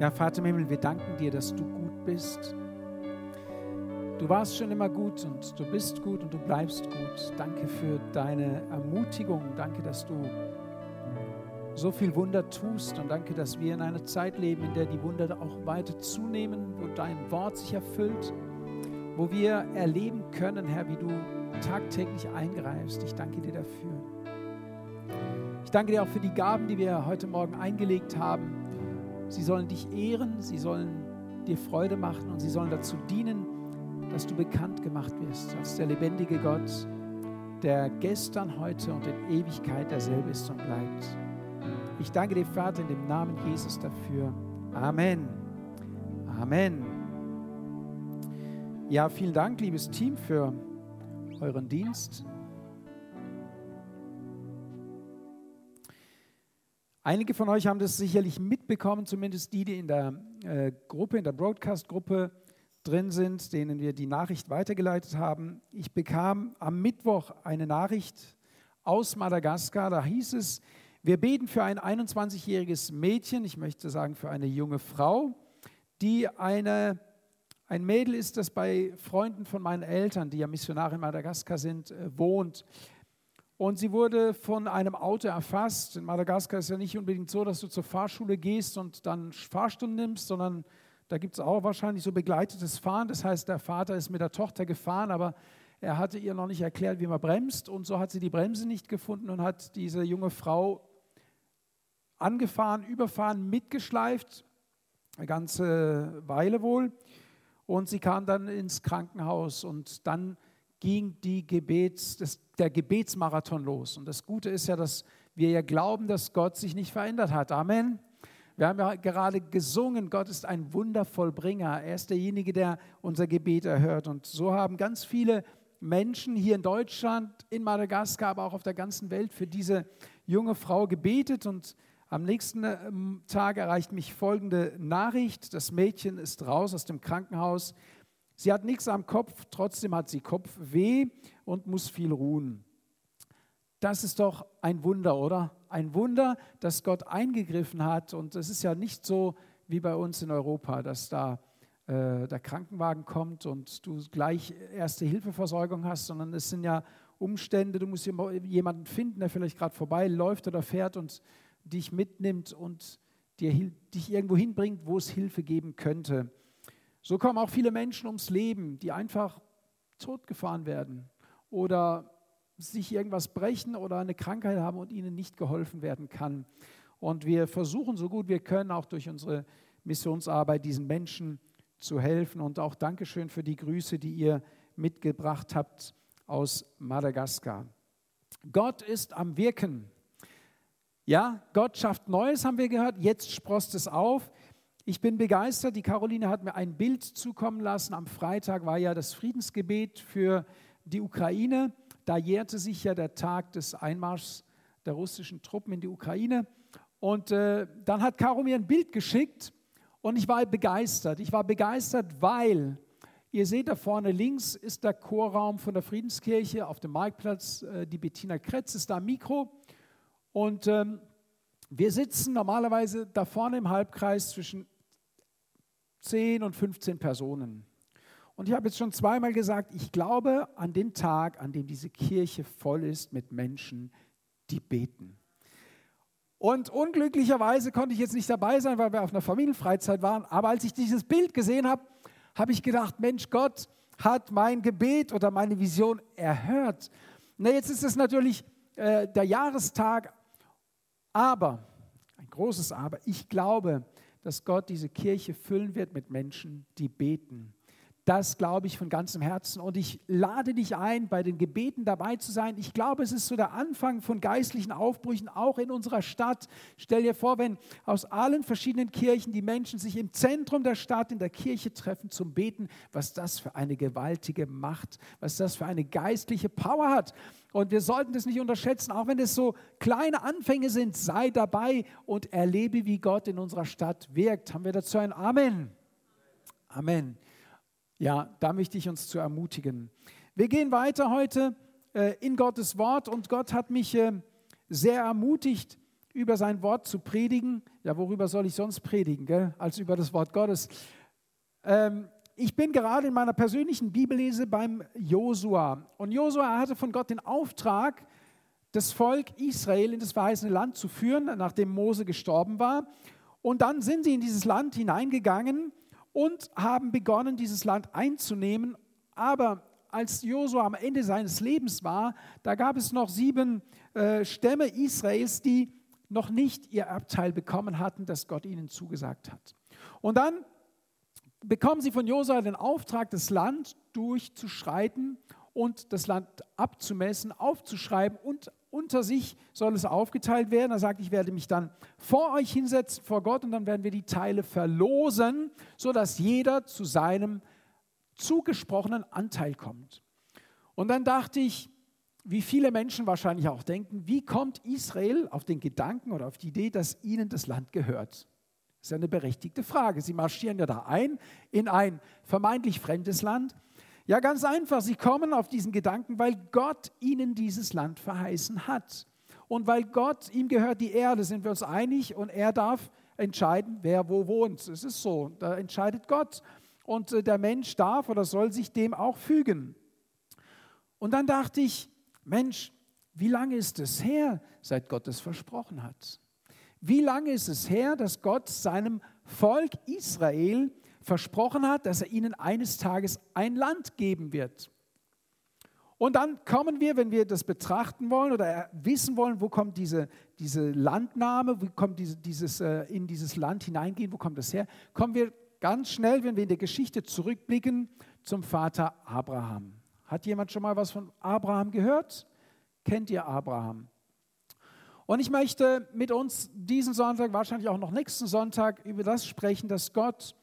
Ja, Vater im Himmel, wir danken dir, dass du gut bist. Du warst schon immer gut und du bist gut und du bleibst gut. Danke für deine Ermutigung. Danke, dass du so viel Wunder tust und danke, dass wir in einer Zeit leben, in der die Wunder auch weiter zunehmen, wo dein Wort sich erfüllt, wo wir erleben können, Herr, wie du tagtäglich eingreifst. Ich danke dir dafür. Ich danke dir auch für die Gaben, die wir heute Morgen eingelegt haben. Sie sollen dich ehren, sie sollen dir Freude machen und sie sollen dazu dienen, dass du bekannt gemacht wirst als der lebendige Gott, der gestern, heute und in Ewigkeit derselbe ist und bleibt. Ich danke dir, Vater, in dem Namen Jesus dafür. Amen. Amen. Ja, vielen Dank, liebes Team, für euren Dienst. Einige von euch haben das sicherlich mitbekommen, zumindest die, die in der äh, Gruppe, in der Broadcast-Gruppe drin sind, denen wir die Nachricht weitergeleitet haben. Ich bekam am Mittwoch eine Nachricht aus Madagaskar. Da hieß es, wir beten für ein 21-jähriges Mädchen, ich möchte sagen für eine junge Frau, die eine, ein Mädel ist, das bei Freunden von meinen Eltern, die ja Missionare in Madagaskar sind, äh, wohnt. Und sie wurde von einem Auto erfasst. In Madagaskar ist ja nicht unbedingt so, dass du zur Fahrschule gehst und dann Fahrstunden nimmst, sondern da gibt es auch wahrscheinlich so begleitetes Fahren. Das heißt, der Vater ist mit der Tochter gefahren, aber er hatte ihr noch nicht erklärt, wie man bremst. Und so hat sie die Bremse nicht gefunden und hat diese junge Frau angefahren, überfahren, mitgeschleift, eine ganze Weile wohl. Und sie kam dann ins Krankenhaus und dann ging die Gebets, das, der Gebetsmarathon los. Und das Gute ist ja, dass wir ja glauben, dass Gott sich nicht verändert hat. Amen. Wir haben ja gerade gesungen, Gott ist ein Wundervollbringer. Er ist derjenige, der unser Gebet erhört. Und so haben ganz viele Menschen hier in Deutschland, in Madagaskar, aber auch auf der ganzen Welt für diese junge Frau gebetet. Und am nächsten ähm, Tag erreicht mich folgende Nachricht. Das Mädchen ist raus aus dem Krankenhaus. Sie hat nichts am Kopf, trotzdem hat sie Kopfweh und muss viel ruhen. Das ist doch ein Wunder, oder? Ein Wunder, dass Gott eingegriffen hat. Und es ist ja nicht so wie bei uns in Europa, dass da äh, der Krankenwagen kommt und du gleich erste Hilfeversorgung hast, sondern es sind ja Umstände, du musst jemanden finden, der vielleicht gerade vorbeiläuft oder fährt und dich mitnimmt und dir, dich irgendwo hinbringt, wo es Hilfe geben könnte. So kommen auch viele Menschen ums Leben, die einfach totgefahren werden oder sich irgendwas brechen oder eine Krankheit haben und ihnen nicht geholfen werden kann. Und wir versuchen so gut wir können, auch durch unsere Missionsarbeit diesen Menschen zu helfen. Und auch Dankeschön für die Grüße, die ihr mitgebracht habt aus Madagaskar. Gott ist am Wirken. Ja, Gott schafft Neues, haben wir gehört. Jetzt sprost es auf. Ich bin begeistert. Die Caroline hat mir ein Bild zukommen lassen. Am Freitag war ja das Friedensgebet für die Ukraine. Da jährte sich ja der Tag des Einmarschs der russischen Truppen in die Ukraine. Und äh, dann hat Caro mir ein Bild geschickt und ich war begeistert. Ich war begeistert, weil ihr seht da vorne links ist der Chorraum von der Friedenskirche auf dem Marktplatz. Äh, die Bettina Kretz ist da am Mikro. Und ähm, wir sitzen normalerweise da vorne im Halbkreis zwischen 10 und 15 Personen. Und ich habe jetzt schon zweimal gesagt, ich glaube an den Tag, an dem diese Kirche voll ist mit Menschen, die beten. Und unglücklicherweise konnte ich jetzt nicht dabei sein, weil wir auf einer Familienfreizeit waren. Aber als ich dieses Bild gesehen habe, habe ich gedacht, Mensch, Gott hat mein Gebet oder meine Vision erhört. Na, jetzt ist es natürlich äh, der Jahrestag, aber, ein großes Aber, ich glaube, dass Gott diese Kirche füllen wird mit Menschen, die beten. Das glaube ich von ganzem Herzen. Und ich lade dich ein, bei den Gebeten dabei zu sein. Ich glaube, es ist so der Anfang von geistlichen Aufbrüchen, auch in unserer Stadt. Stell dir vor, wenn aus allen verschiedenen Kirchen die Menschen sich im Zentrum der Stadt, in der Kirche treffen zum Beten, was das für eine gewaltige Macht, was das für eine geistliche Power hat. Und wir sollten das nicht unterschätzen, auch wenn es so kleine Anfänge sind. Sei dabei und erlebe, wie Gott in unserer Stadt wirkt. Haben wir dazu ein Amen? Amen. Ja, da möchte ich uns zu ermutigen. Wir gehen weiter heute äh, in Gottes Wort und Gott hat mich äh, sehr ermutigt, über sein Wort zu predigen. Ja, worüber soll ich sonst predigen, gell? als über das Wort Gottes? Ähm, ich bin gerade in meiner persönlichen Bibellese beim Josua. Und Josua hatte von Gott den Auftrag, das Volk Israel in das verheißene Land zu führen, nachdem Mose gestorben war. Und dann sind sie in dieses Land hineingegangen und haben begonnen, dieses Land einzunehmen. Aber als Josua am Ende seines Lebens war, da gab es noch sieben äh, Stämme Israels, die noch nicht ihr Erbteil bekommen hatten, das Gott ihnen zugesagt hat. Und dann bekommen sie von Josua den Auftrag, das Land durchzuschreiten und das Land abzumessen, aufzuschreiben und unter sich soll es aufgeteilt werden. Er sagt, ich werde mich dann vor euch hinsetzen, vor Gott, und dann werden wir die Teile verlosen, sodass jeder zu seinem zugesprochenen Anteil kommt. Und dann dachte ich, wie viele Menschen wahrscheinlich auch denken, wie kommt Israel auf den Gedanken oder auf die Idee, dass ihnen das Land gehört? Das ist eine berechtigte Frage. Sie marschieren ja da ein in ein vermeintlich fremdes Land. Ja, ganz einfach. Sie kommen auf diesen Gedanken, weil Gott ihnen dieses Land verheißen hat. Und weil Gott, ihm gehört die Erde, sind wir uns einig, und er darf entscheiden, wer wo wohnt. Es ist so, da entscheidet Gott. Und äh, der Mensch darf oder soll sich dem auch fügen. Und dann dachte ich, Mensch, wie lange ist es her, seit Gott es versprochen hat? Wie lange ist es her, dass Gott seinem Volk Israel versprochen hat, dass er ihnen eines Tages ein Land geben wird? Und dann kommen wir, wenn wir das betrachten wollen oder wissen wollen, wo kommt diese, diese Landnahme, wie kommt diese, dieses, äh, in dieses Land hineingehen, wo kommt das her, kommen wir ganz schnell, wenn wir in der Geschichte zurückblicken, zum Vater Abraham. Hat jemand schon mal was von Abraham gehört? Kennt ihr Abraham? Und ich möchte mit uns diesen Sonntag, wahrscheinlich auch noch nächsten Sonntag, über das sprechen, dass Gott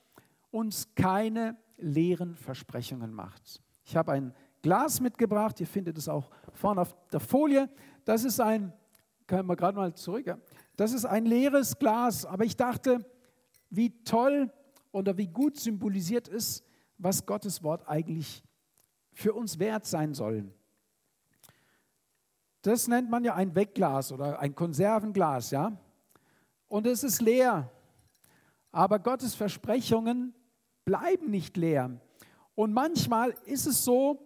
uns keine leeren Versprechungen macht. Ich habe ein Glas mitgebracht, ihr findet es auch vorne auf der Folie. Das ist ein, können wir gerade mal zurück, das ist ein leeres Glas, aber ich dachte, wie toll oder wie gut symbolisiert ist, was Gottes Wort eigentlich für uns wert sein soll. Das nennt man ja ein Wegglas oder ein Konservenglas, ja? Und es ist leer. Aber Gottes Versprechungen bleiben nicht leer. Und manchmal ist es so,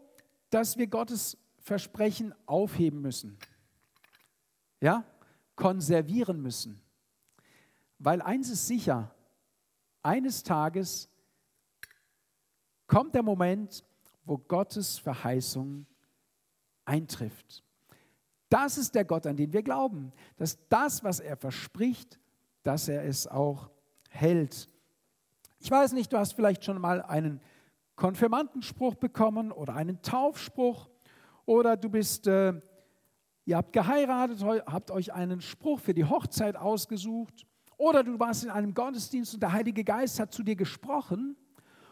dass wir Gottes Versprechen aufheben müssen. Ja? Konservieren müssen. Weil eins ist sicher, eines Tages kommt der Moment, wo Gottes Verheißung eintrifft. Das ist der Gott, an den wir glauben. Dass das, was er verspricht, dass er es auch hält. Ich weiß nicht, du hast vielleicht schon mal einen Konfirmandenspruch bekommen oder einen Taufspruch oder du bist, äh, ihr habt geheiratet, habt euch einen Spruch für die Hochzeit ausgesucht oder du warst in einem Gottesdienst und der Heilige Geist hat zu dir gesprochen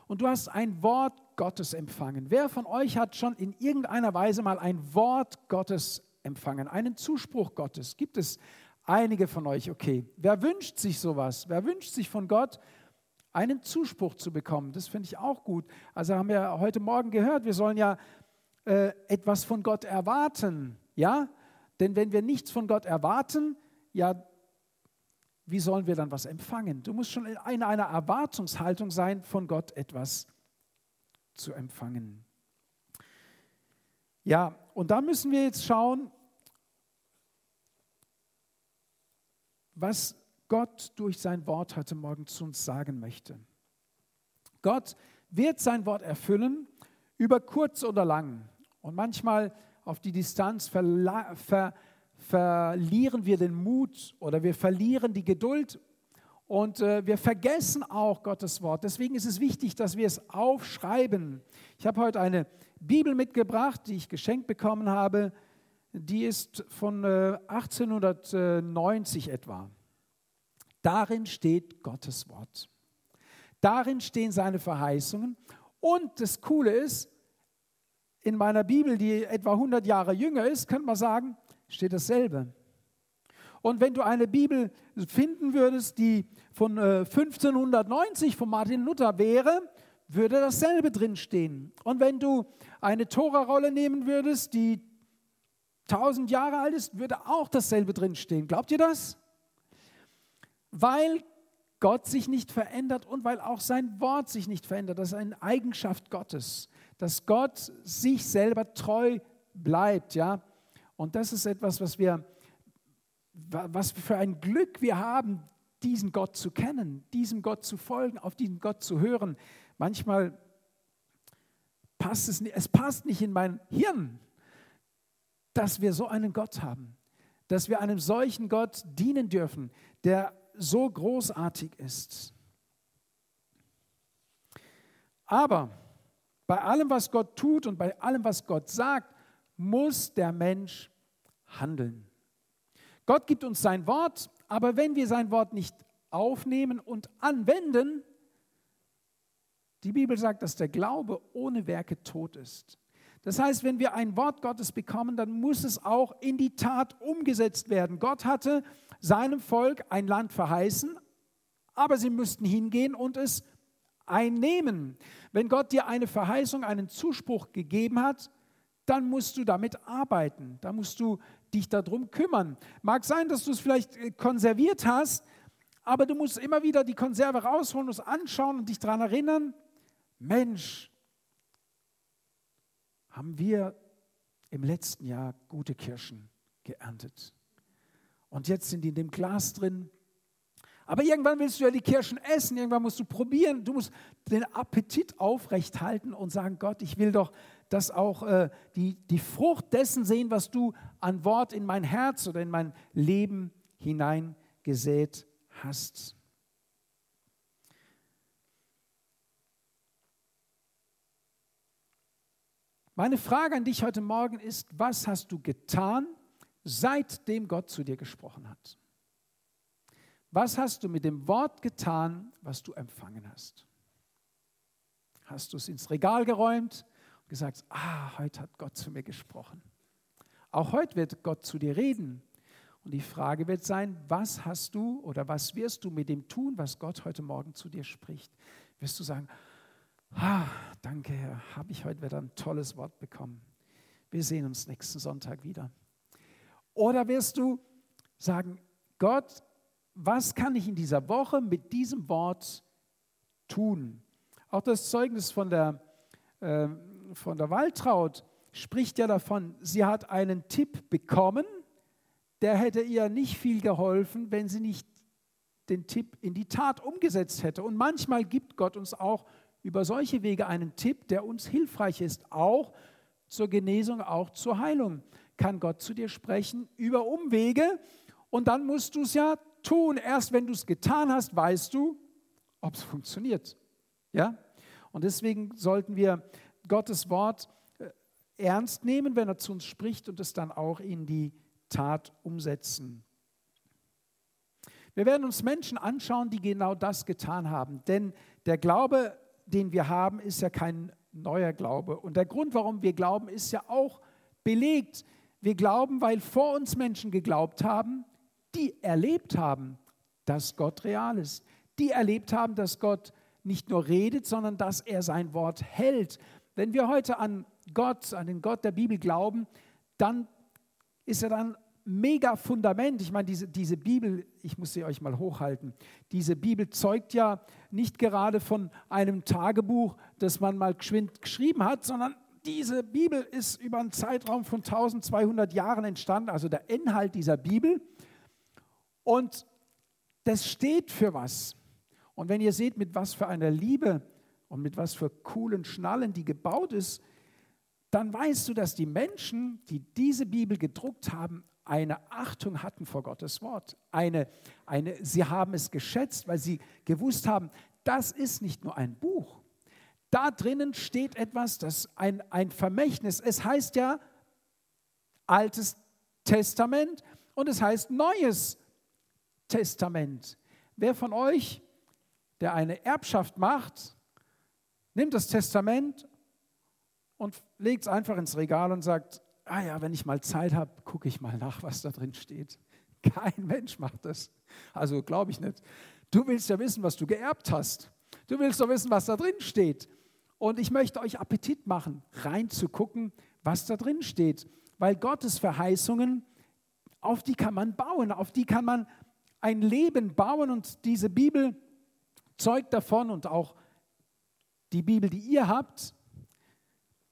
und du hast ein Wort Gottes empfangen. Wer von euch hat schon in irgendeiner Weise mal ein Wort Gottes empfangen, einen Zuspruch Gottes. Gibt es einige von euch? Okay. Wer wünscht sich sowas? Wer wünscht sich von Gott einen Zuspruch zu bekommen? Das finde ich auch gut. Also haben wir heute Morgen gehört, wir sollen ja äh, etwas von Gott erwarten. Ja? Denn wenn wir nichts von Gott erwarten, ja, wie sollen wir dann was empfangen? Du musst schon in einer Erwartungshaltung sein, von Gott etwas zu empfangen. Ja, und da müssen wir jetzt schauen, was Gott durch sein Wort heute Morgen zu uns sagen möchte. Gott wird sein Wort erfüllen, über kurz oder lang. Und manchmal auf die Distanz ver ver verlieren wir den Mut oder wir verlieren die Geduld und äh, wir vergessen auch Gottes Wort. Deswegen ist es wichtig, dass wir es aufschreiben. Ich habe heute eine Bibel mitgebracht, die ich geschenkt bekommen habe die ist von 1890 äh, etwa. Darin steht Gottes Wort. Darin stehen seine Verheißungen. Und das Coole ist, in meiner Bibel, die etwa 100 Jahre jünger ist, könnte man sagen, steht dasselbe. Und wenn du eine Bibel finden würdest, die von 1590 äh, von Martin Luther wäre, würde dasselbe drinstehen. Und wenn du eine Tora-Rolle nehmen würdest, die tausend Jahre alt ist, würde auch dasselbe drinstehen. Glaubt ihr das? Weil Gott sich nicht verändert und weil auch sein Wort sich nicht verändert. Das ist eine Eigenschaft Gottes, dass Gott sich selber treu bleibt, ja. Und das ist etwas, was wir, was für ein Glück wir haben, diesen Gott zu kennen, diesem Gott zu folgen, auf diesen Gott zu hören. Manchmal passt es es passt nicht in mein Hirn, dass wir so einen Gott haben, dass wir einem solchen Gott dienen dürfen, der so großartig ist. Aber bei allem, was Gott tut und bei allem, was Gott sagt, muss der Mensch handeln. Gott gibt uns sein Wort, aber wenn wir sein Wort nicht aufnehmen und anwenden, die Bibel sagt, dass der Glaube ohne Werke tot ist. Das heißt, wenn wir ein Wort Gottes bekommen, dann muss es auch in die Tat umgesetzt werden. Gott hatte seinem Volk ein Land verheißen, aber sie müssten hingehen und es einnehmen. Wenn Gott dir eine Verheißung, einen Zuspruch gegeben hat, dann musst du damit arbeiten. Da musst du dich darum kümmern. Mag sein, dass du es vielleicht äh, konserviert hast, aber du musst immer wieder die Konserve rausholen, es anschauen und dich daran erinnern, Mensch, haben wir im letzten Jahr gute Kirschen geerntet. Und jetzt sind die in dem Glas drin. Aber irgendwann willst du ja die Kirschen essen, irgendwann musst du probieren, du musst den Appetit aufrechthalten und sagen, Gott, ich will doch dass auch äh, die, die Frucht dessen sehen, was du an Wort in mein Herz oder in mein Leben hineingesät hast. Meine Frage an dich heute Morgen ist, was hast du getan, seitdem Gott zu dir gesprochen hat? Was hast du mit dem Wort getan, was du empfangen hast? Hast du es ins Regal geräumt und gesagt, ah, heute hat Gott zu mir gesprochen. Auch heute wird Gott zu dir reden. Und die Frage wird sein, was hast du oder was wirst du mit dem tun, was Gott heute Morgen zu dir spricht? Wirst du sagen, Ah, danke, Herr, habe ich heute wieder ein tolles Wort bekommen. Wir sehen uns nächsten Sonntag wieder. Oder wirst du sagen, Gott, was kann ich in dieser Woche mit diesem Wort tun? Auch das Zeugnis von der, äh, von der Waltraud spricht ja davon, sie hat einen Tipp bekommen, der hätte ihr nicht viel geholfen, wenn sie nicht den Tipp in die Tat umgesetzt hätte. Und manchmal gibt Gott uns auch über solche Wege einen Tipp, der uns hilfreich ist, auch zur Genesung, auch zur Heilung. Kann Gott zu dir sprechen über Umwege und dann musst du es ja tun. Erst wenn du es getan hast, weißt du, ob es funktioniert. Ja? Und deswegen sollten wir Gottes Wort äh, ernst nehmen, wenn er zu uns spricht und es dann auch in die Tat umsetzen. Wir werden uns Menschen anschauen, die genau das getan haben. Denn der Glaube den wir haben, ist ja kein neuer Glaube. Und der Grund, warum wir glauben, ist ja auch belegt. Wir glauben, weil vor uns Menschen geglaubt haben, die erlebt haben, dass Gott real ist. Die erlebt haben, dass Gott nicht nur redet, sondern dass er sein Wort hält. Wenn wir heute an Gott, an den Gott der Bibel glauben, dann ist er dann mega Fundament. Ich meine, diese, diese Bibel, ich muss sie euch mal hochhalten, diese Bibel zeugt ja nicht gerade von einem Tagebuch, das man mal geschwind geschrieben hat, sondern diese Bibel ist über einen Zeitraum von 1200 Jahren entstanden, also der Inhalt dieser Bibel. Und das steht für was. Und wenn ihr seht, mit was für einer Liebe und mit was für coolen Schnallen die gebaut ist, dann weißt du, dass die Menschen, die diese Bibel gedruckt haben, eine Achtung hatten vor Gottes Wort. Eine, eine, sie haben es geschätzt, weil sie gewusst haben, das ist nicht nur ein Buch. Da drinnen steht etwas, das ein, ein Vermächtnis. Es heißt ja Altes Testament und es heißt Neues Testament. Wer von euch, der eine Erbschaft macht, nimmt das Testament und legt es einfach ins Regal und sagt, ah ja, wenn ich mal Zeit habe, gucke ich mal nach, was da drin steht. Kein Mensch macht das. Also glaube ich nicht. Du willst ja wissen, was du geerbt hast. Du willst doch wissen, was da drin steht. Und ich möchte euch Appetit machen, reinzugucken, was da drin steht. Weil Gottes Verheißungen, auf die kann man bauen, auf die kann man ein Leben bauen und diese Bibel zeugt davon und auch die Bibel, die ihr habt,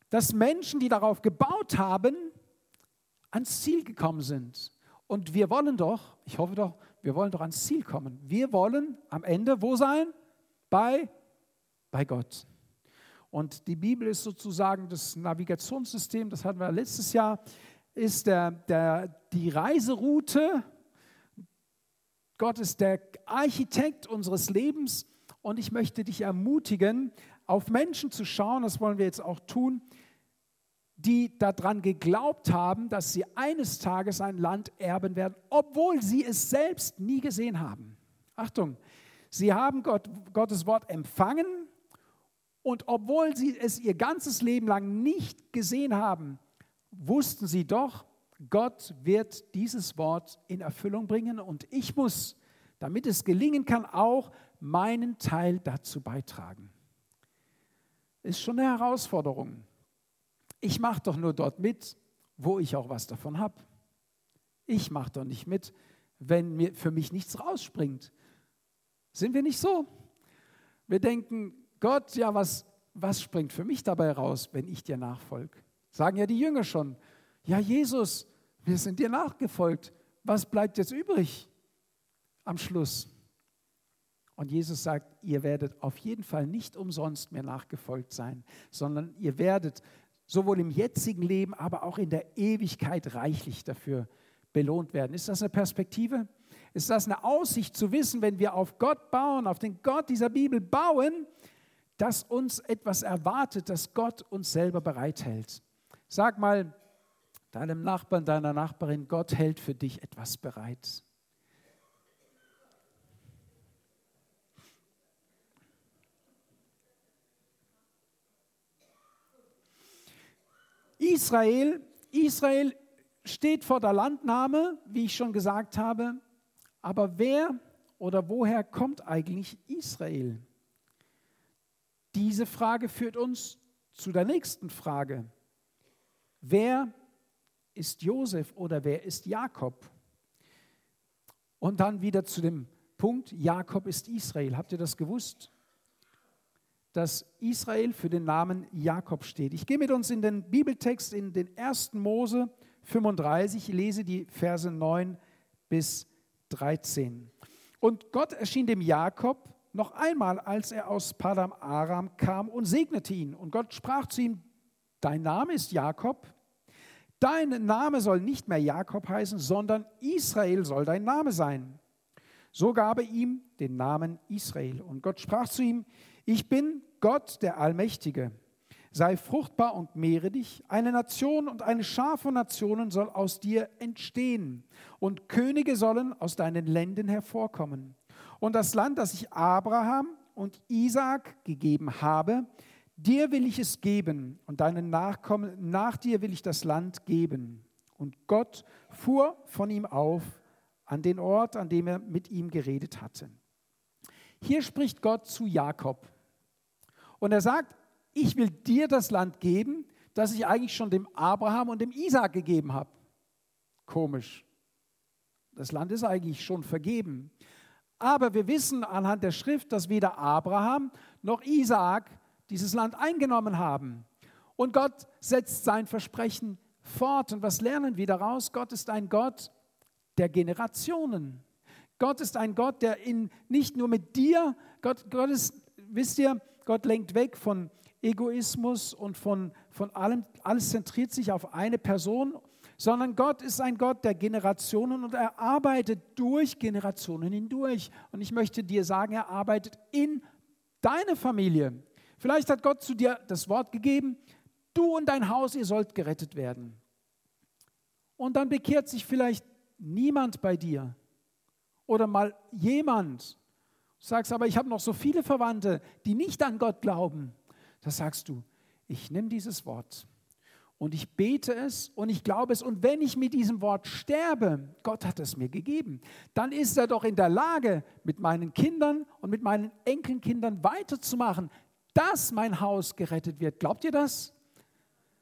dass Menschen, die darauf gebaut haben, ans Ziel gekommen sind. Und wir wollen doch, ich hoffe doch, wir wollen doch ans Ziel kommen. Wir wollen am Ende wo sein? Bei, bei Gott. Und die Bibel ist sozusagen das Navigationssystem, das hatten wir letztes Jahr, ist der, der, die Reiseroute. Gott ist der Architekt unseres Lebens und ich möchte dich ermutigen, auf Menschen zu schauen, das wollen wir jetzt auch tun, die daran geglaubt haben, dass sie eines Tages ein Land erben werden, obwohl sie es selbst nie gesehen haben. Achtung, sie haben Gott, Gottes Wort empfangen und obwohl sie es ihr ganzes Leben lang nicht gesehen haben, wussten sie doch, Gott wird dieses Wort in Erfüllung bringen und ich muss, damit es gelingen kann, auch meinen Teil dazu beitragen. Ist schon eine Herausforderung. Ich mache doch nur dort mit, wo ich auch was davon habe. Ich mache doch nicht mit, wenn mir für mich nichts rausspringt. Sind wir nicht so? Wir denken, Gott, ja, was, was springt für mich dabei raus, wenn ich dir nachfolge? Sagen ja die Jünger schon. Ja, Jesus, wir sind dir nachgefolgt. Was bleibt jetzt übrig am Schluss? Und Jesus sagt, ihr werdet auf jeden Fall nicht umsonst mir nachgefolgt sein, sondern ihr werdet sowohl im jetzigen Leben, aber auch in der Ewigkeit reichlich dafür belohnt werden. Ist das eine Perspektive? Ist das eine Aussicht zu wissen, wenn wir auf Gott bauen, auf den Gott dieser Bibel bauen, dass uns etwas erwartet, dass Gott uns selber bereithält? Sag mal deinem Nachbarn, deiner Nachbarin, Gott hält für dich etwas bereit. Israel, Israel steht vor der Landnahme, wie ich schon gesagt habe. Aber wer oder woher kommt eigentlich Israel? Diese Frage führt uns zu der nächsten Frage. Wer ist Josef oder wer ist Jakob? Und dann wieder zu dem Punkt, Jakob ist Israel. Habt ihr das gewusst? Dass Israel für den Namen Jakob steht. Ich gehe mit uns in den Bibeltext in den 1. Mose 35, ich lese die Verse 9 bis 13. Und Gott erschien dem Jakob noch einmal, als er aus Padam Aram kam und segnete ihn. Und Gott sprach zu ihm, dein Name ist Jakob, dein Name soll nicht mehr Jakob heißen, sondern Israel soll dein Name sein. So gab er ihm den Namen Israel. Und Gott sprach zu ihm, ich bin Gott, der Allmächtige. Sei fruchtbar und mehre dich. Eine Nation und eine Schar von Nationen soll aus dir entstehen. Und Könige sollen aus deinen Ländern hervorkommen. Und das Land, das ich Abraham und Isaak gegeben habe, dir will ich es geben. Und deinen Nachkommen, nach dir will ich das Land geben. Und Gott fuhr von ihm auf an den Ort, an dem er mit ihm geredet hatte. Hier spricht Gott zu Jakob. Und er sagt, ich will dir das Land geben, das ich eigentlich schon dem Abraham und dem Isaak gegeben habe. Komisch. Das Land ist eigentlich schon vergeben. Aber wir wissen anhand der Schrift, dass weder Abraham noch Isaak dieses Land eingenommen haben. Und Gott setzt sein Versprechen fort. Und was lernen wir daraus? Gott ist ein Gott der Generationen. Gott ist ein Gott, der in, nicht nur mit dir, Gott, Gott ist, wisst ihr, Gott lenkt weg von Egoismus und von, von allem, alles zentriert sich auf eine Person, sondern Gott ist ein Gott der Generationen und er arbeitet durch Generationen hindurch. Und ich möchte dir sagen, er arbeitet in deine Familie. Vielleicht hat Gott zu dir das Wort gegeben, du und dein Haus, ihr sollt gerettet werden. Und dann bekehrt sich vielleicht niemand bei dir oder mal jemand sagst aber, ich habe noch so viele Verwandte, die nicht an Gott glauben, da sagst du, ich nehme dieses Wort und ich bete es und ich glaube es. Und wenn ich mit diesem Wort sterbe, Gott hat es mir gegeben, dann ist er doch in der Lage, mit meinen Kindern und mit meinen Enkelkindern weiterzumachen, dass mein Haus gerettet wird. Glaubt ihr das?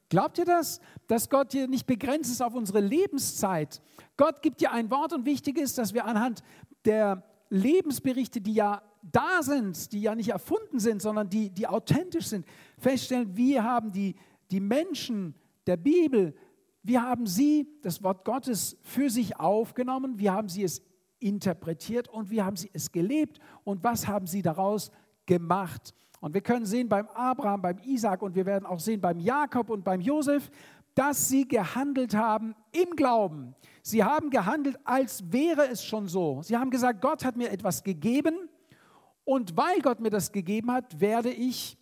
Glaubt ihr das? Dass Gott hier nicht begrenzt ist auf unsere Lebenszeit. Gott gibt dir ein Wort und wichtig ist, dass wir anhand der Lebensberichte, die ja da sind, die ja nicht erfunden sind, sondern die, die authentisch sind, feststellen, wir haben die, die Menschen der Bibel, wir haben sie, das Wort Gottes, für sich aufgenommen, wir haben sie es interpretiert und wir haben sie es gelebt. Und was haben sie daraus gemacht? Und wir können sehen beim Abraham, beim Isaac und wir werden auch sehen beim Jakob und beim Josef, dass sie gehandelt haben im Glauben. Sie haben gehandelt, als wäre es schon so. Sie haben gesagt, Gott hat mir etwas gegeben und weil Gott mir das gegeben hat, werde ich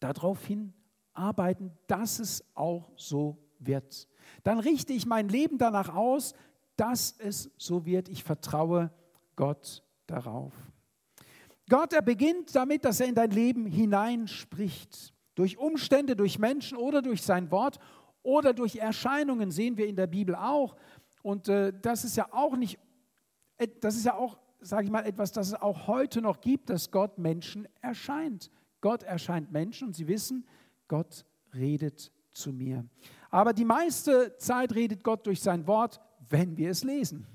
daraufhin arbeiten, dass es auch so wird. Dann richte ich mein Leben danach aus, dass es so wird. Ich vertraue Gott darauf. Gott, er beginnt damit, dass er in dein Leben hineinspricht. Durch Umstände, durch Menschen oder durch sein Wort oder durch Erscheinungen sehen wir in der Bibel auch. Und äh, das ist ja auch nicht, äh, das ist ja auch, sage ich mal, etwas, das es auch heute noch gibt, dass Gott Menschen erscheint. Gott erscheint Menschen und sie wissen, Gott redet zu mir. Aber die meiste Zeit redet Gott durch sein Wort, wenn wir es lesen.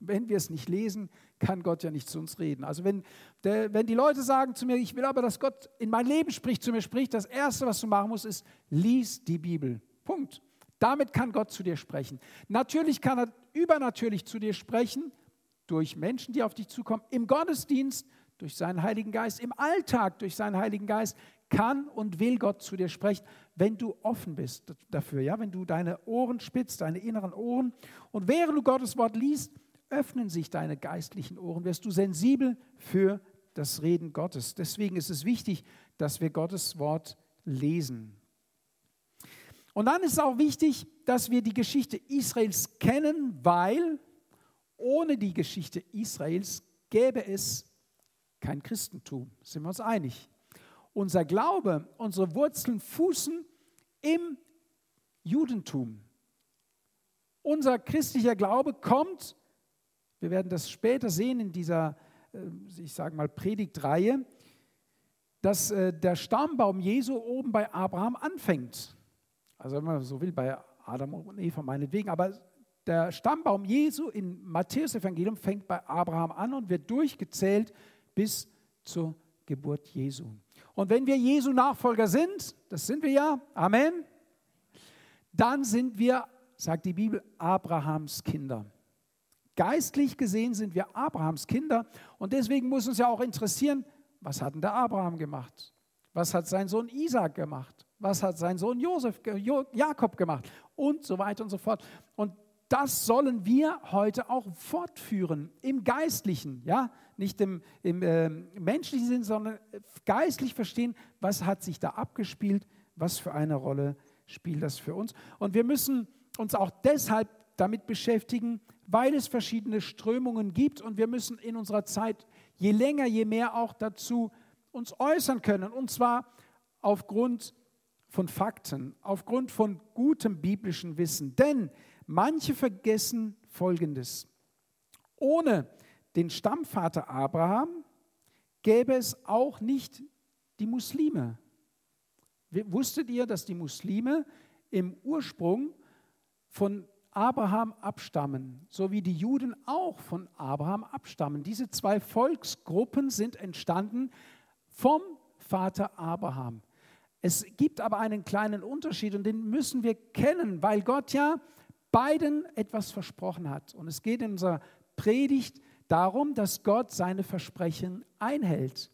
Wenn wir es nicht lesen, kann Gott ja nicht zu uns reden. Also wenn, der, wenn die Leute sagen zu mir, ich will aber, dass Gott in mein Leben spricht, zu mir spricht, das Erste, was du machen musst, ist, lies die Bibel. Punkt. Damit kann Gott zu dir sprechen. Natürlich kann er übernatürlich zu dir sprechen, durch Menschen, die auf dich zukommen, im Gottesdienst, durch seinen Heiligen Geist, im Alltag durch seinen Heiligen Geist kann und will Gott zu dir sprechen, wenn du offen bist dafür, ja, wenn du deine Ohren spitzt, deine inneren Ohren und während du Gottes Wort liest, öffnen sich deine geistlichen Ohren, wirst du sensibel für das Reden Gottes. Deswegen ist es wichtig, dass wir Gottes Wort lesen. Und dann ist es auch wichtig, dass wir die Geschichte Israels kennen, weil ohne die Geschichte Israels gäbe es kein Christentum. Sind wir uns einig? Unser Glaube, unsere Wurzeln fußen im Judentum. Unser christlicher Glaube kommt, wir werden das später sehen in dieser, äh, ich sage mal, Predigtreihe, dass äh, der Stammbaum Jesu oben bei Abraham anfängt. Also wenn man so will, bei Adam und Eva meinetwegen. Aber der Stammbaum Jesu im Matthäus-Evangelium fängt bei Abraham an und wird durchgezählt bis zur Geburt Jesu. Und wenn wir Jesu Nachfolger sind, das sind wir ja, Amen, dann sind wir, sagt die Bibel, Abrahams Kinder. Geistlich gesehen sind wir Abrahams Kinder und deswegen muss uns ja auch interessieren, was hat denn der Abraham gemacht? Was hat sein Sohn Isaac gemacht? Was hat sein Sohn Josef, Jakob gemacht? Und so weiter und so fort. Und das sollen wir heute auch fortführen im Geistlichen, ja, nicht im, im äh, menschlichen Sinn, sondern geistlich verstehen, was hat sich da abgespielt, was für eine Rolle spielt das für uns. Und wir müssen uns auch deshalb damit beschäftigen, weil es verschiedene Strömungen gibt und wir müssen in unserer Zeit je länger, je mehr auch dazu uns äußern können. Und zwar aufgrund von Fakten, aufgrund von gutem biblischen Wissen. Denn manche vergessen Folgendes. Ohne den Stammvater Abraham gäbe es auch nicht die Muslime. Wusstet ihr, dass die Muslime im Ursprung von Abraham abstammen, so wie die Juden auch von Abraham abstammen? Diese zwei Volksgruppen sind entstanden vom Vater Abraham. Es gibt aber einen kleinen Unterschied und den müssen wir kennen, weil Gott ja beiden etwas versprochen hat. Und es geht in unserer Predigt darum, dass Gott seine Versprechen einhält.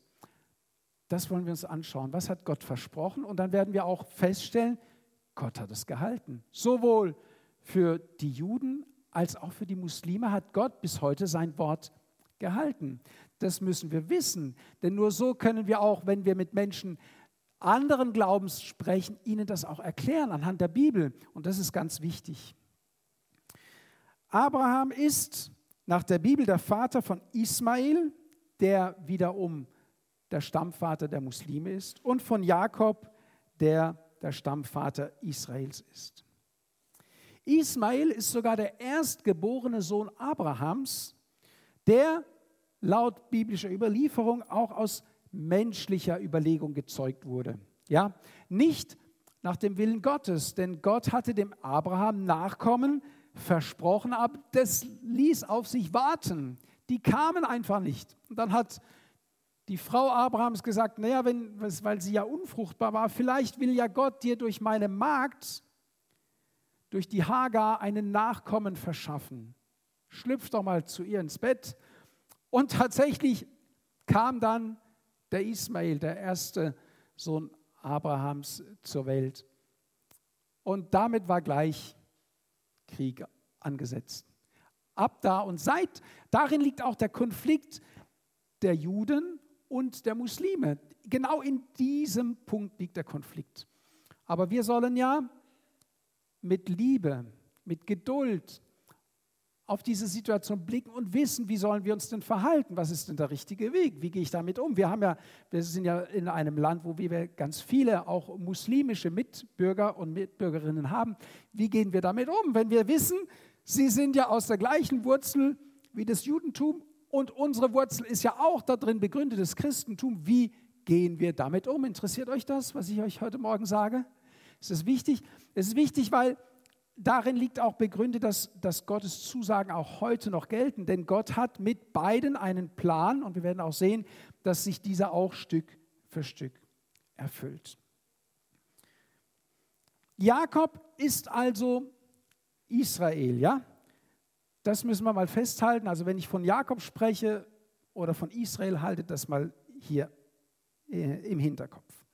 Das wollen wir uns anschauen. Was hat Gott versprochen? Und dann werden wir auch feststellen, Gott hat es gehalten. Sowohl für die Juden als auch für die Muslime hat Gott bis heute sein Wort gehalten. Das müssen wir wissen, denn nur so können wir auch, wenn wir mit Menschen anderen Glaubens sprechen, ihnen das auch erklären anhand der Bibel. Und das ist ganz wichtig. Abraham ist nach der Bibel der Vater von Ismael, der wiederum der Stammvater der Muslime ist, und von Jakob, der der Stammvater Israels ist. Ismael ist sogar der erstgeborene Sohn Abrahams, der laut biblischer Überlieferung auch aus menschlicher Überlegung gezeugt wurde. Ja, nicht nach dem Willen Gottes, denn Gott hatte dem Abraham Nachkommen versprochen, aber das ließ auf sich warten. die kamen einfach nicht. Und dann hat die Frau Abrahams gesagt, naja, wenn, weil sie ja unfruchtbar war, vielleicht will ja Gott dir durch meine Magd, durch die Hagar, einen Nachkommen verschaffen. Schlüpf doch mal zu ihr ins Bett. Und tatsächlich kam dann der Ismael, der erste Sohn Abrahams, zur Welt. Und damit war gleich Krieg angesetzt. Ab da und seit, darin liegt auch der Konflikt der Juden und der Muslime. Genau in diesem Punkt liegt der Konflikt. Aber wir sollen ja mit Liebe, mit Geduld auf diese Situation blicken und wissen, wie sollen wir uns denn verhalten? Was ist denn der richtige Weg? Wie gehe ich damit um? Wir haben ja, wir sind ja in einem Land, wo wir ganz viele auch muslimische Mitbürger und Mitbürgerinnen haben. Wie gehen wir damit um, wenn wir wissen, sie sind ja aus der gleichen Wurzel wie das Judentum und unsere Wurzel ist ja auch darin begründet, das Christentum. Wie gehen wir damit um? Interessiert euch das, was ich euch heute Morgen sage? Es ist wichtig. Es ist wichtig, weil darin liegt auch begründet, dass, dass Gottes Zusagen auch heute noch gelten. Denn Gott hat mit beiden einen Plan und wir werden auch sehen, dass sich dieser auch Stück für Stück erfüllt. Jakob ist also Israel, ja? Das müssen wir mal festhalten. Also wenn ich von Jakob spreche oder von Israel, haltet das mal hier äh, im Hinterkopf.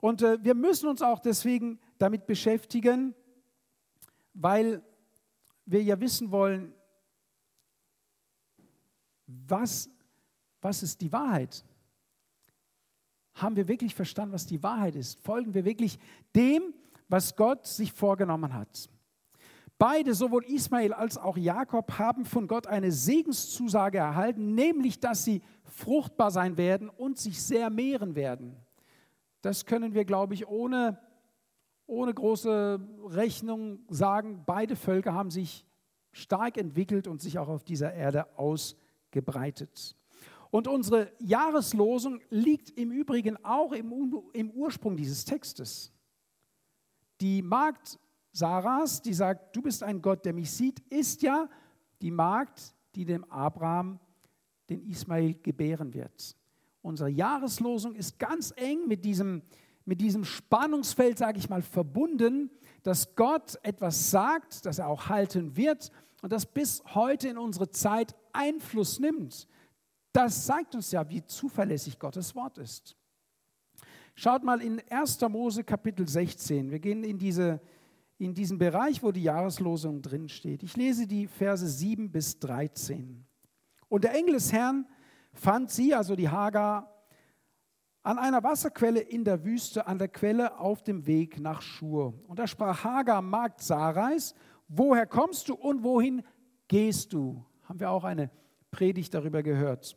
Und äh, wir müssen uns auch deswegen damit beschäftigen, weil wir ja wissen wollen, was, was ist die Wahrheit? Haben wir wirklich verstanden, was die Wahrheit ist? Folgen wir wirklich dem, was Gott sich vorgenommen hat? Beide, sowohl Ismael als auch Jakob, haben von Gott eine Segenszusage erhalten, nämlich dass sie fruchtbar sein werden und sich sehr mehren werden. Das können wir, glaube ich, ohne, ohne große Rechnung sagen. Beide Völker haben sich stark entwickelt und sich auch auf dieser Erde ausgebreitet. Und unsere Jahreslosung liegt im Übrigen auch im, im Ursprung dieses Textes. Die Magd Sarahs, die sagt, du bist ein Gott, der mich sieht, ist ja die Magd, die dem Abraham den Ismael gebären wird. Unsere Jahreslosung ist ganz eng mit diesem, mit diesem Spannungsfeld, sage ich mal, verbunden, dass Gott etwas sagt, das er auch halten wird und das bis heute in unsere Zeit Einfluss nimmt. Das zeigt uns ja, wie zuverlässig Gottes Wort ist. Schaut mal in 1. Mose Kapitel 16. Wir gehen in diese in diesem Bereich, wo die Jahreslosung drin steht. Ich lese die Verse 7 bis 13. Und der Engel des Herrn fand sie, also die Hagar, an einer Wasserquelle in der Wüste, an der Quelle auf dem Weg nach Schur. Und da sprach Hagar, Magd Sarais, woher kommst du und wohin gehst du? Haben wir auch eine Predigt darüber gehört.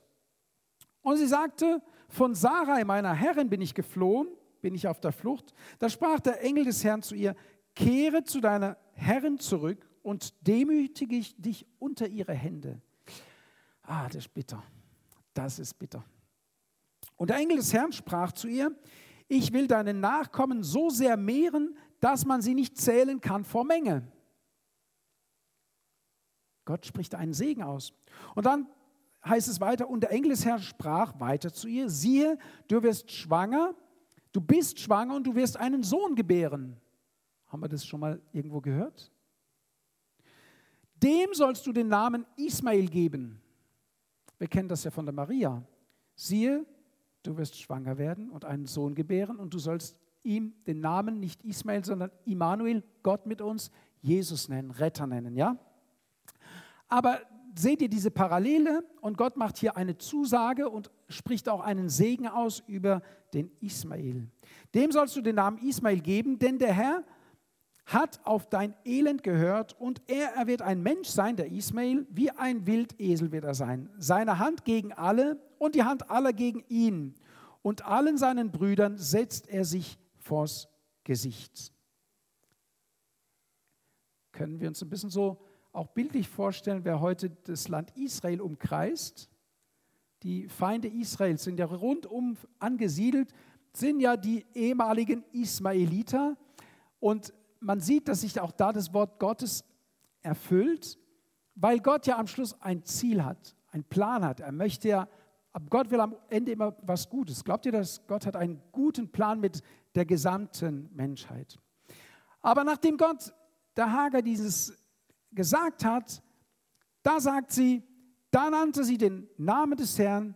Und sie sagte, von Sarai, meiner Herrin, bin ich geflohen, bin ich auf der Flucht. Da sprach der Engel des Herrn zu ihr, kehre zu deiner Herrin zurück und demütige ich dich unter ihre Hände. Ah, das ist bitter. Das ist bitter. Und der Engel des Herrn sprach zu ihr, ich will deine Nachkommen so sehr mehren, dass man sie nicht zählen kann vor Menge. Gott spricht einen Segen aus. Und dann heißt es weiter, und der Engel des Herrn sprach weiter zu ihr, siehe, du wirst schwanger, du bist schwanger und du wirst einen Sohn gebären. Haben wir das schon mal irgendwo gehört? Dem sollst du den Namen Ismael geben. Wir kennen das ja von der Maria. Siehe, du wirst schwanger werden und einen Sohn gebären und du sollst ihm den Namen nicht Ismael, sondern Immanuel, Gott mit uns, Jesus nennen, Retter nennen, ja? Aber seht ihr diese Parallele und Gott macht hier eine Zusage und spricht auch einen Segen aus über den Ismael. Dem sollst du den Namen Ismael geben, denn der Herr hat auf dein Elend gehört und er, er wird ein Mensch sein, der Ismael, wie ein Wildesel wird er sein. Seine Hand gegen alle und die Hand aller gegen ihn. Und allen seinen Brüdern setzt er sich vors Gesicht. Können wir uns ein bisschen so auch bildlich vorstellen, wer heute das Land Israel umkreist? Die Feinde Israels sind ja rundum angesiedelt, sind ja die ehemaligen Ismaeliter. Und man sieht, dass sich auch da das Wort Gottes erfüllt, weil Gott ja am Schluss ein Ziel hat, einen Plan hat. Er möchte ja, Gott will am Ende immer was Gutes. Glaubt ihr, dass Gott hat einen guten Plan mit der gesamten Menschheit? Aber nachdem Gott der Hager dieses gesagt hat, da sagt sie, da nannte sie den Namen des Herrn,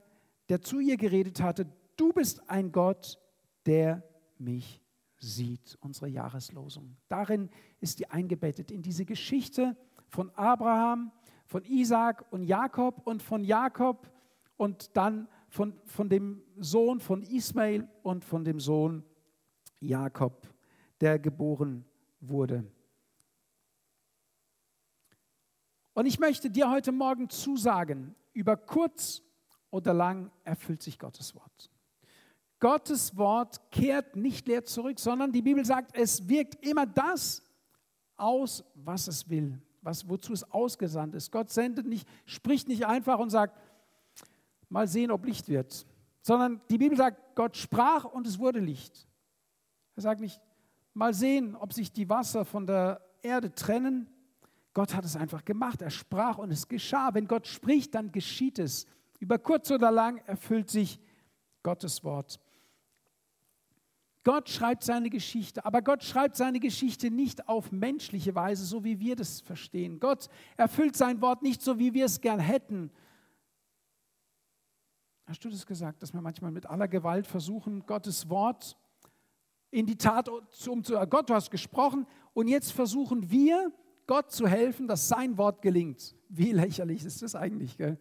der zu ihr geredet hatte, du bist ein Gott, der mich sieht, unsere Jahreslosung. Darin ist die eingebettet in diese Geschichte von Abraham, von Isaac und Jakob und von Jakob und dann von, von dem Sohn von Ismael und von dem Sohn Jakob, der geboren wurde. Und ich möchte dir heute Morgen zusagen, über kurz oder lang erfüllt sich Gottes Wort. Gottes Wort kehrt nicht leer zurück, sondern die Bibel sagt, es wirkt immer das aus, was es will, was, wozu es ausgesandt ist. Gott sendet nicht, spricht nicht einfach und sagt, mal sehen, ob Licht wird, sondern die Bibel sagt, Gott sprach und es wurde Licht. Er sagt nicht, mal sehen, ob sich die Wasser von der Erde trennen. Gott hat es einfach gemacht. Er sprach und es geschah. Wenn Gott spricht, dann geschieht es. Über kurz oder lang erfüllt sich Gottes Wort. Gott schreibt seine Geschichte, aber Gott schreibt seine Geschichte nicht auf menschliche Weise, so wie wir das verstehen. Gott erfüllt sein Wort nicht so, wie wir es gern hätten. Hast du das gesagt, dass wir manchmal mit aller Gewalt versuchen, Gottes Wort in die Tat umzusetzen? Gott, du hast gesprochen und jetzt versuchen wir, Gott zu helfen, dass sein Wort gelingt. Wie lächerlich ist das eigentlich? Gell?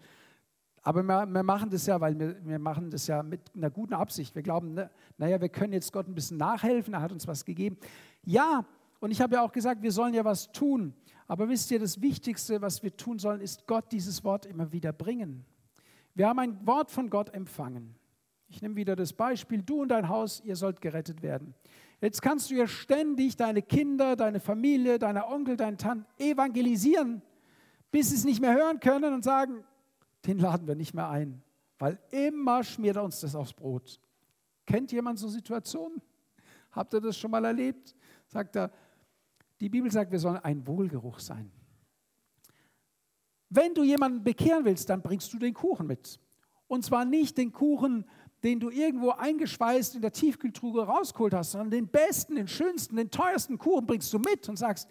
Aber wir, wir, machen das ja, weil wir, wir machen das ja mit einer guten Absicht. Wir glauben, ne, naja, wir können jetzt Gott ein bisschen nachhelfen, er hat uns was gegeben. Ja, und ich habe ja auch gesagt, wir sollen ja was tun. Aber wisst ihr, das Wichtigste, was wir tun sollen, ist Gott dieses Wort immer wieder bringen. Wir haben ein Wort von Gott empfangen. Ich nehme wieder das Beispiel, du und dein Haus, ihr sollt gerettet werden. Jetzt kannst du ja ständig deine Kinder, deine Familie, deine Onkel, deine Tanten evangelisieren, bis sie es nicht mehr hören können und sagen, den laden wir nicht mehr ein, weil immer schmiert er uns das aufs Brot. Kennt jemand so Situationen? Habt ihr das schon mal erlebt? Sagt er, die Bibel sagt, wir sollen ein Wohlgeruch sein. Wenn du jemanden bekehren willst, dann bringst du den Kuchen mit. Und zwar nicht den Kuchen, den du irgendwo eingeschweißt in der Tiefkühltruhe rausgeholt hast, sondern den besten, den schönsten, den teuersten Kuchen bringst du mit und sagst,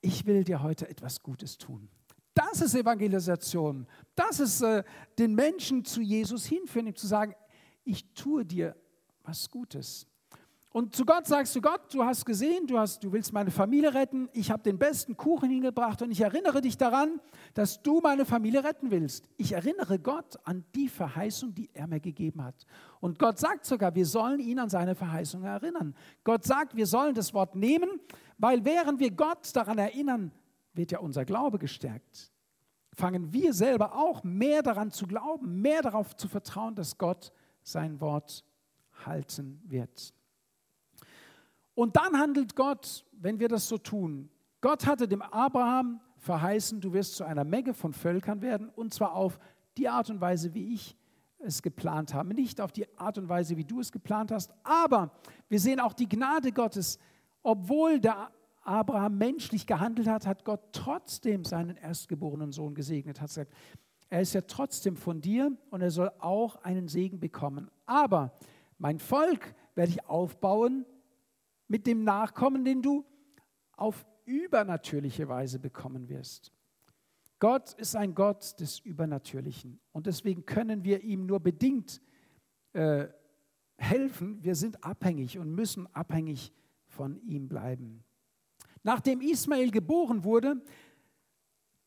ich will dir heute etwas Gutes tun. Das ist Evangelisation. Das ist äh, den Menschen zu Jesus hinführen, ihm zu sagen, ich tue dir was Gutes. Und zu Gott sagst du, Gott, du hast gesehen, du, hast, du willst meine Familie retten, ich habe den besten Kuchen hingebracht und ich erinnere dich daran, dass du meine Familie retten willst. Ich erinnere Gott an die Verheißung, die er mir gegeben hat. Und Gott sagt sogar, wir sollen ihn an seine Verheißung erinnern. Gott sagt, wir sollen das Wort nehmen, weil während wir Gott daran erinnern, wird ja unser Glaube gestärkt. Fangen wir selber auch mehr daran zu glauben, mehr darauf zu vertrauen, dass Gott sein Wort halten wird. Und dann handelt Gott, wenn wir das so tun. Gott hatte dem Abraham verheißen, du wirst zu einer Menge von Völkern werden, und zwar auf die Art und Weise, wie ich es geplant habe. Nicht auf die Art und Weise, wie du es geplant hast, aber wir sehen auch die Gnade Gottes. Obwohl der Abraham menschlich gehandelt hat, hat Gott trotzdem seinen erstgeborenen Sohn gesegnet, hat gesagt, er ist ja trotzdem von dir und er soll auch einen Segen bekommen. Aber mein Volk werde ich aufbauen mit dem Nachkommen, den du auf übernatürliche Weise bekommen wirst. Gott ist ein Gott des Übernatürlichen und deswegen können wir ihm nur bedingt äh, helfen. Wir sind abhängig und müssen abhängig von ihm bleiben. Nachdem Ismael geboren wurde,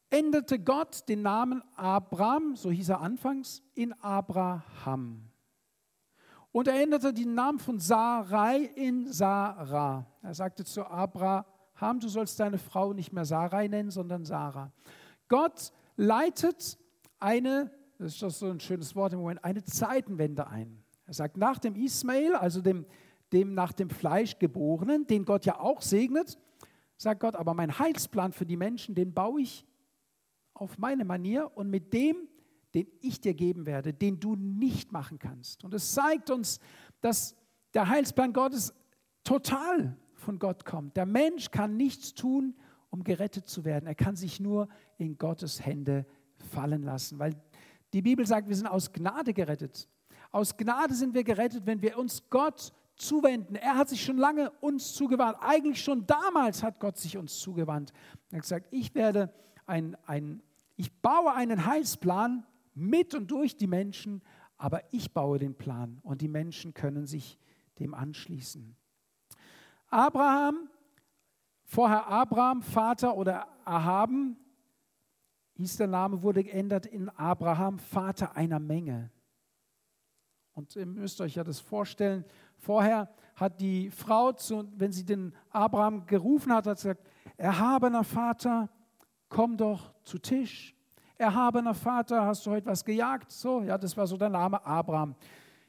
änderte Gott den Namen Abraham, so hieß er anfangs, in Abraham. Und er änderte den Namen von Sarai in Sarah. Er sagte zu Abraham, du sollst deine Frau nicht mehr Sarai nennen, sondern Sarah. Gott leitet eine, das ist doch so ein schönes Wort im Moment, eine Zeitenwende ein. Er sagt, nach dem Ismael, also dem, dem nach dem Fleisch geborenen, den Gott ja auch segnet, sagt Gott, aber mein Heilsplan für die Menschen, den baue ich auf meine Manier und mit dem, den ich dir geben werde, den du nicht machen kannst. Und es zeigt uns, dass der Heilsplan Gottes total von Gott kommt. Der Mensch kann nichts tun, um gerettet zu werden. Er kann sich nur in Gottes Hände fallen lassen, weil die Bibel sagt, wir sind aus Gnade gerettet. Aus Gnade sind wir gerettet, wenn wir uns Gott zuwenden. Er hat sich schon lange uns zugewandt. Eigentlich schon damals hat Gott sich uns zugewandt. Er hat gesagt, ich werde ein, ein ich baue einen Heilsplan mit und durch die Menschen, aber ich baue den Plan und die Menschen können sich dem anschließen. Abraham, vorher Abraham, Vater oder Ahaben, hieß der Name, wurde geändert in Abraham, Vater einer Menge. Und ihr müsst euch ja das vorstellen, vorher hat die Frau, zu, wenn sie den Abraham gerufen hat, hat gesagt, erhabener Vater, komm doch zu Tisch. Erhabener Vater, hast du heute was gejagt? So, ja, das war so der Name Abraham.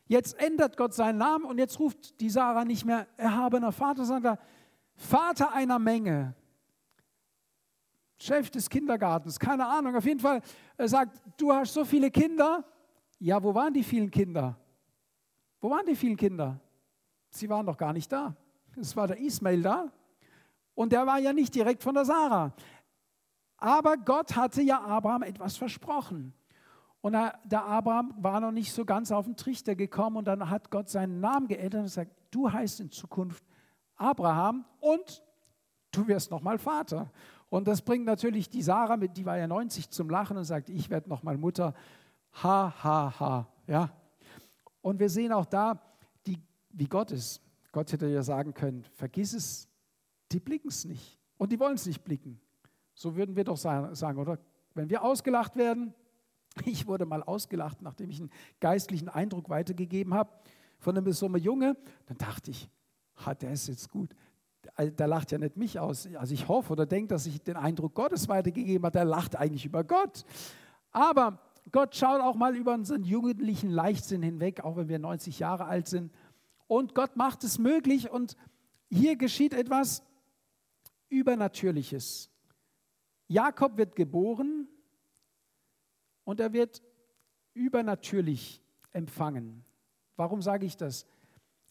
Jetzt ändert Gott seinen Namen und jetzt ruft die Sarah nicht mehr erhabener Vater, sondern Vater einer Menge. Chef des Kindergartens, keine Ahnung. Auf jeden Fall er sagt, du hast so viele Kinder. Ja, wo waren die vielen Kinder? Wo waren die vielen Kinder? Sie waren doch gar nicht da. Es war der Ismail da und der war ja nicht direkt von der Sarah. Aber Gott hatte ja Abraham etwas versprochen. Und der Abraham war noch nicht so ganz auf den Trichter gekommen und dann hat Gott seinen Namen geändert und gesagt, du heißt in Zukunft Abraham und du wirst nochmal Vater. Und das bringt natürlich die Sarah, mit, die war ja 90, zum Lachen und sagt, ich werde nochmal Mutter. Ha, ha, ha. Ja. Und wir sehen auch da, die, wie Gott ist. Gott hätte ja sagen können, vergiss es, die blicken es nicht. Und die wollen es nicht blicken. So würden wir doch sagen, oder? Wenn wir ausgelacht werden, ich wurde mal ausgelacht, nachdem ich einen geistlichen Eindruck weitergegeben habe von einem so Junge, dann dachte ich, hat der ist jetzt gut. Der lacht ja nicht mich aus. Also ich hoffe oder denke, dass ich den Eindruck Gottes weitergegeben habe. Der lacht eigentlich über Gott. Aber Gott schaut auch mal über unseren jugendlichen Leichtsinn hinweg, auch wenn wir 90 Jahre alt sind. Und Gott macht es möglich. Und hier geschieht etwas Übernatürliches. Jakob wird geboren und er wird übernatürlich empfangen. Warum sage ich das?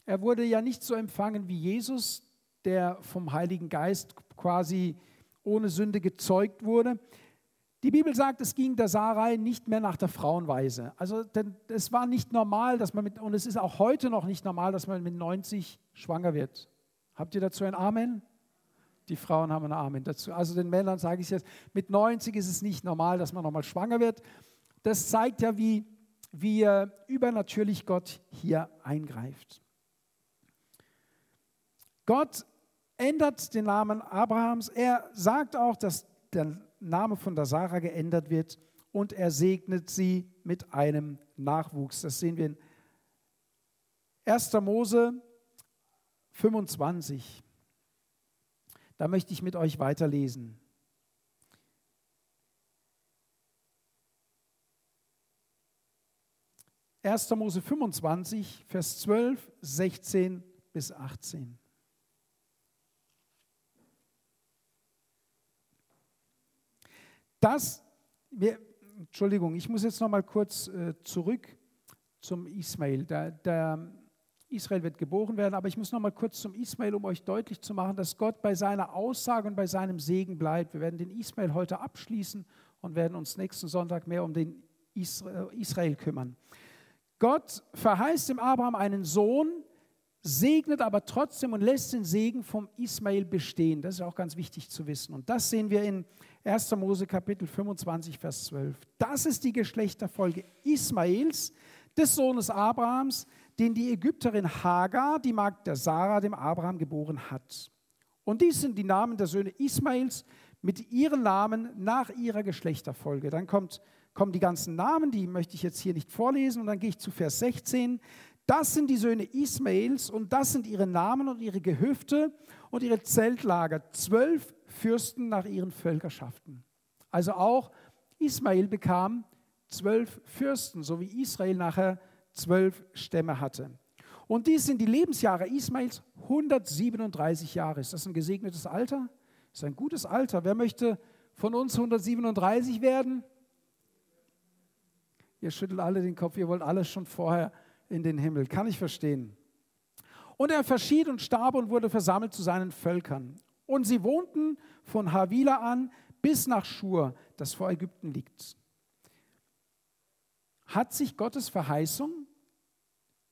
Er wurde ja nicht so empfangen wie Jesus, der vom Heiligen Geist quasi ohne Sünde gezeugt wurde. Die Bibel sagt, es ging der Sarai nicht mehr nach der Frauenweise. Also denn es war nicht normal, dass man mit, und es ist auch heute noch nicht normal, dass man mit 90 schwanger wird. Habt ihr dazu ein Amen? Die Frauen haben einen Amen dazu. Also den Männern sage ich jetzt, mit 90 ist es nicht normal, dass man nochmal schwanger wird. Das zeigt ja, wie, wie äh, übernatürlich Gott hier eingreift. Gott ändert den Namen Abrahams. Er sagt auch, dass der Name von der Sarah geändert wird und er segnet sie mit einem Nachwuchs. Das sehen wir in 1. Mose 25. Da möchte ich mit euch weiterlesen. Erster Mose 25, Vers 12, 16 bis 18. Das, wir, Entschuldigung, ich muss jetzt noch mal kurz äh, zurück zum Ismail. Der, der Israel wird geboren werden, aber ich muss noch mal kurz zum Ismail, um euch deutlich zu machen, dass Gott bei seiner Aussage und bei seinem Segen bleibt. Wir werden den Ismail heute abschließen und werden uns nächsten Sonntag mehr um den Israel kümmern. Gott verheißt dem Abraham einen Sohn, segnet aber trotzdem und lässt den Segen vom Ismail bestehen. Das ist auch ganz wichtig zu wissen. Und das sehen wir in 1. Mose Kapitel 25, Vers 12. Das ist die Geschlechterfolge Ismails, des Sohnes Abrahams, den die Ägypterin Hagar, die Magd der Sarah, dem Abraham geboren hat. Und dies sind die Namen der Söhne Ismails mit ihren Namen nach ihrer Geschlechterfolge. Dann kommt, kommen die ganzen Namen, die möchte ich jetzt hier nicht vorlesen. Und dann gehe ich zu Vers 16. Das sind die Söhne Ismails und das sind ihre Namen und ihre Gehöfte und ihre Zeltlager. Zwölf Fürsten nach ihren Völkerschaften. Also auch Ismail bekam zwölf Fürsten, so wie Israel nachher zwölf Stämme hatte. Und dies sind die Lebensjahre Ismails, 137 Jahre. Ist das ein gesegnetes Alter? Ist ein gutes Alter. Wer möchte von uns 137 werden? Ihr schüttelt alle den Kopf, ihr wollt alles schon vorher in den Himmel. Kann ich verstehen. Und er verschied und starb und wurde versammelt zu seinen Völkern. Und sie wohnten von Havila an bis nach Schur, das vor Ägypten liegt. Hat sich Gottes Verheißung,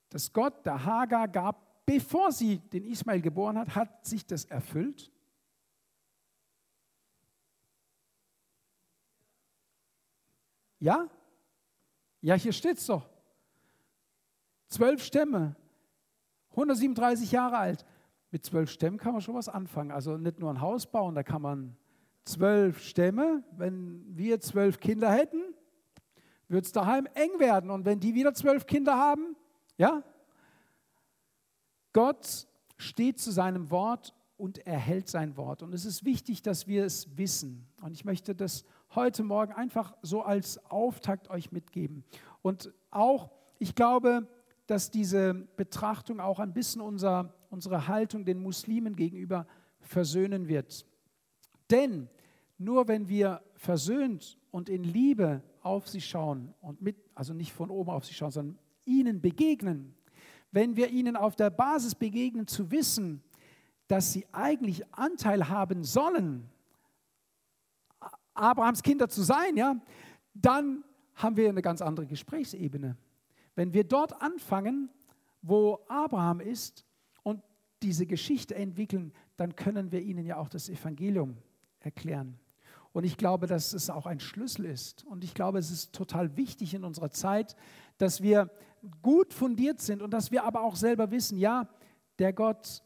dass Gott der Hagar gab, bevor sie den Ismael geboren hat, hat sich das erfüllt? Ja? Ja, hier steht es doch. Zwölf Stämme, 137 Jahre alt. Mit zwölf Stämmen kann man schon was anfangen. Also nicht nur ein Haus bauen, da kann man zwölf Stämme. Wenn wir zwölf Kinder hätten, wird es daheim eng werden. Und wenn die wieder zwölf Kinder haben, ja? Gott steht zu seinem Wort und er hält sein Wort. Und es ist wichtig, dass wir es wissen. Und ich möchte das heute Morgen einfach so als Auftakt euch mitgeben. Und auch, ich glaube, dass diese Betrachtung auch ein bisschen unser, unsere Haltung den Muslimen gegenüber versöhnen wird. Denn nur wenn wir versöhnt und in Liebe auf sie schauen und mit, also nicht von oben auf sie schauen, sondern ihnen begegnen, wenn wir ihnen auf der Basis begegnen, zu wissen, dass sie eigentlich Anteil haben sollen, Abrahams Kinder zu sein, ja, dann haben wir eine ganz andere Gesprächsebene. Wenn wir dort anfangen, wo Abraham ist und diese Geschichte entwickeln, dann können wir ihnen ja auch das Evangelium erklären. Und ich glaube, dass es auch ein Schlüssel ist. Und ich glaube, es ist total wichtig in unserer Zeit, dass wir gut fundiert sind und dass wir aber auch selber wissen, ja, der Gott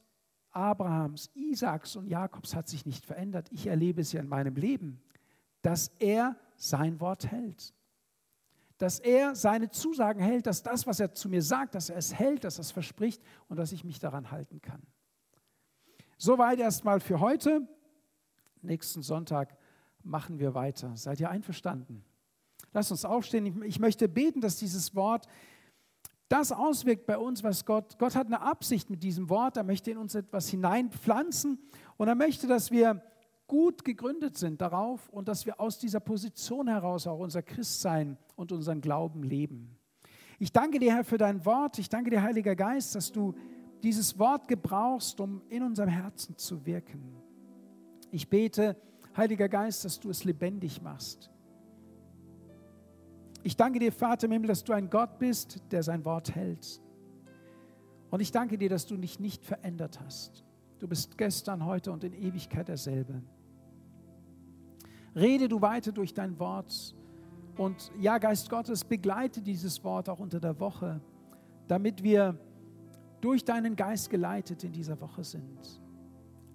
Abrahams, Isaaks und Jakobs hat sich nicht verändert. Ich erlebe es ja in meinem Leben, dass er sein Wort hält dass er seine Zusagen hält, dass das, was er zu mir sagt, dass er es hält, dass er es verspricht und dass ich mich daran halten kann. Soweit erstmal für heute. Nächsten Sonntag machen wir weiter. Seid ihr einverstanden? Lasst uns aufstehen. Ich möchte beten, dass dieses Wort das auswirkt bei uns, was Gott, Gott hat eine Absicht mit diesem Wort. Er möchte in uns etwas hineinpflanzen und er möchte, dass wir gut gegründet sind darauf und dass wir aus dieser Position heraus auch unser Christsein und unseren Glauben leben. Ich danke dir, Herr, für dein Wort. Ich danke dir, Heiliger Geist, dass du dieses Wort gebrauchst, um in unserem Herzen zu wirken. Ich bete, Heiliger Geist, dass du es lebendig machst. Ich danke dir, Vater im Himmel, dass du ein Gott bist, der sein Wort hält. Und ich danke dir, dass du dich nicht verändert hast. Du bist gestern, heute und in Ewigkeit derselbe. Rede du weiter durch dein Wort. Und ja, Geist Gottes, begleite dieses Wort auch unter der Woche, damit wir durch deinen Geist geleitet in dieser Woche sind.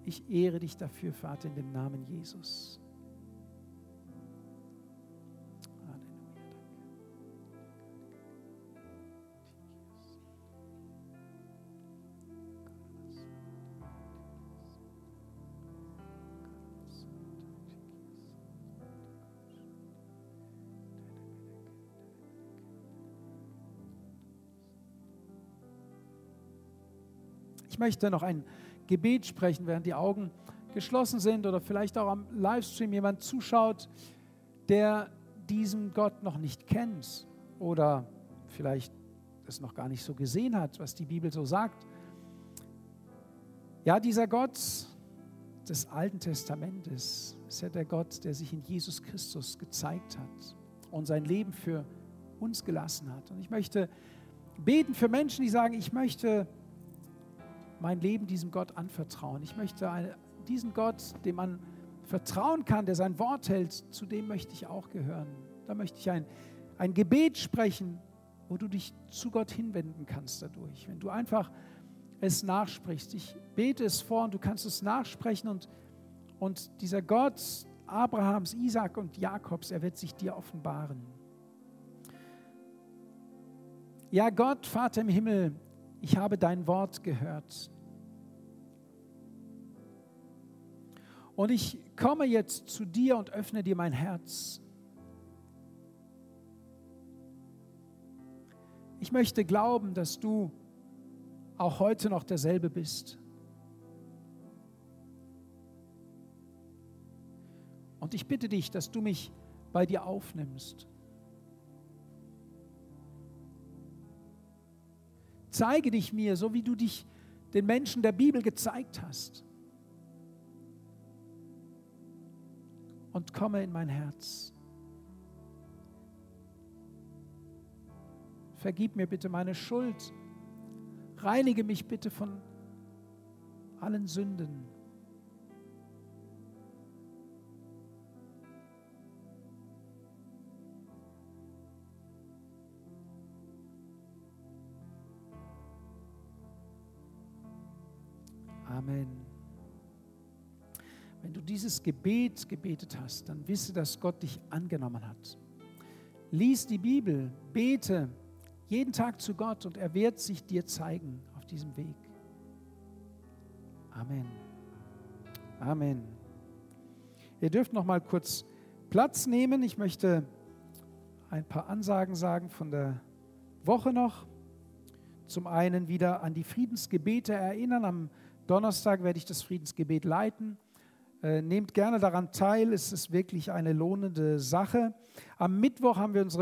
Ich ehre dich dafür, Vater, in dem Namen Jesus. Ich möchte noch ein Gebet sprechen, während die Augen geschlossen sind oder vielleicht auch am Livestream jemand zuschaut, der diesen Gott noch nicht kennt oder vielleicht es noch gar nicht so gesehen hat, was die Bibel so sagt. Ja, dieser Gott des Alten Testamentes ist ja der Gott, der sich in Jesus Christus gezeigt hat und sein Leben für uns gelassen hat. Und ich möchte beten für Menschen, die sagen, ich möchte mein Leben diesem Gott anvertrauen. Ich möchte diesen Gott, dem man vertrauen kann, der sein Wort hält, zu dem möchte ich auch gehören. Da möchte ich ein, ein Gebet sprechen, wo du dich zu Gott hinwenden kannst dadurch. Wenn du einfach es nachsprichst. Ich bete es vor und du kannst es nachsprechen und, und dieser Gott Abrahams, Isaac und Jakobs, er wird sich dir offenbaren. Ja, Gott, Vater im Himmel, ich habe dein Wort gehört. Und ich komme jetzt zu dir und öffne dir mein Herz. Ich möchte glauben, dass du auch heute noch derselbe bist. Und ich bitte dich, dass du mich bei dir aufnimmst. Zeige dich mir, so wie du dich den Menschen der Bibel gezeigt hast. Und komme in mein Herz. Vergib mir bitte meine Schuld. Reinige mich bitte von allen Sünden. Amen. Wenn du dieses Gebet gebetet hast, dann wisse, dass Gott dich angenommen hat. Lies die Bibel, bete jeden Tag zu Gott und er wird sich dir zeigen auf diesem Weg. Amen. Amen. Ihr dürft noch mal kurz Platz nehmen. Ich möchte ein paar Ansagen sagen von der Woche noch. Zum einen wieder an die Friedensgebete erinnern. Am Donnerstag werde ich das Friedensgebet leiten. Äh, nehmt gerne daran teil, es ist wirklich eine lohnende Sache. Am Mittwoch haben wir unsere